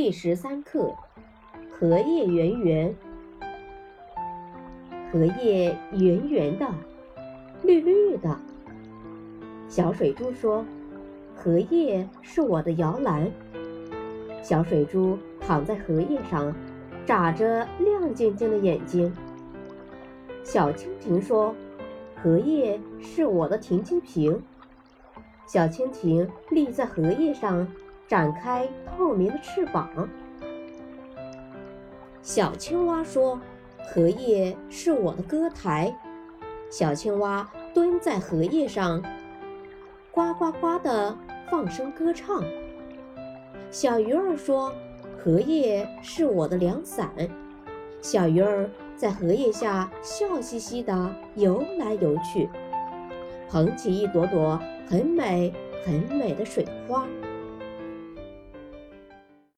第十三课：荷叶圆圆。荷叶圆圆的，绿绿的。小水珠说：“荷叶是我的摇篮。”小水珠躺在荷叶上，眨着亮晶晶的眼睛。小蜻蜓说：“荷叶是我的停机坪。”小蜻蜓立在荷叶上，展开透明的翅膀。小青蛙说：“荷叶是我的歌台。”小青蛙蹲在荷叶上，呱呱呱地放声歌唱。小鱼儿说：“荷叶是我的凉伞。”小鱼儿在荷叶下笑嘻嘻地游来游去，捧起一朵朵很美很美的水花。